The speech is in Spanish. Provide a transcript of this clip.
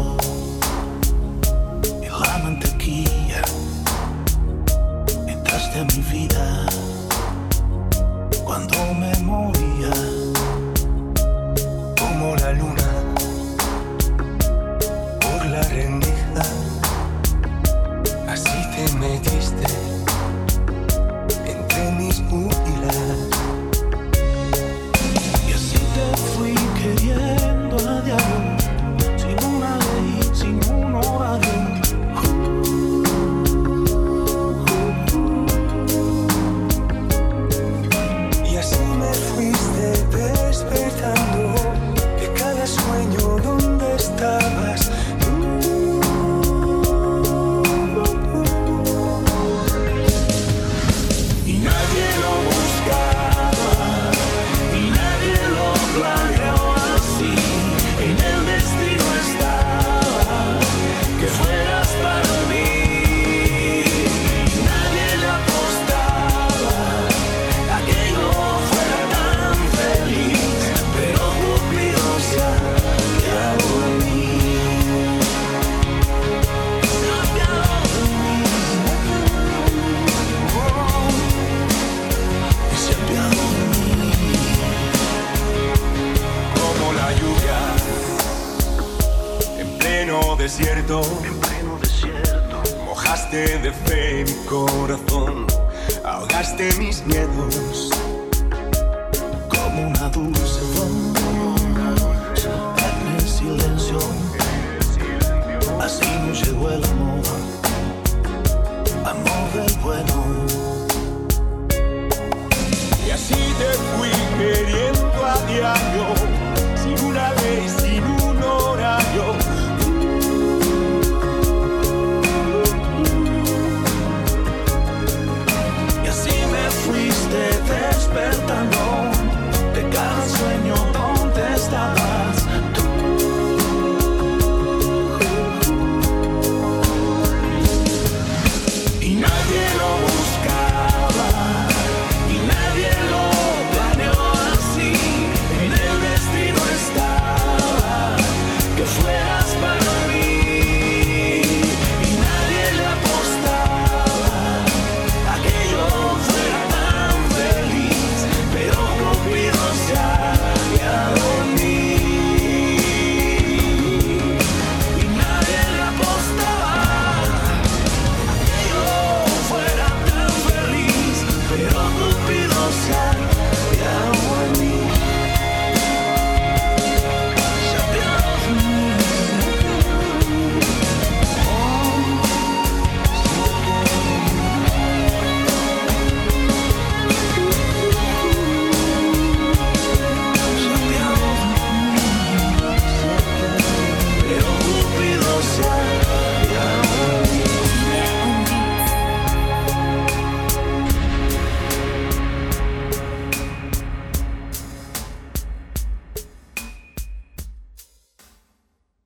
Oh. desierto, en pleno desierto, mojaste de fe mi corazón, ahogaste mis miedos como una dulce voz en el silencio. Así nos llegó el amor, amor del bueno. Y así te fui queriendo a diario, sin una ley.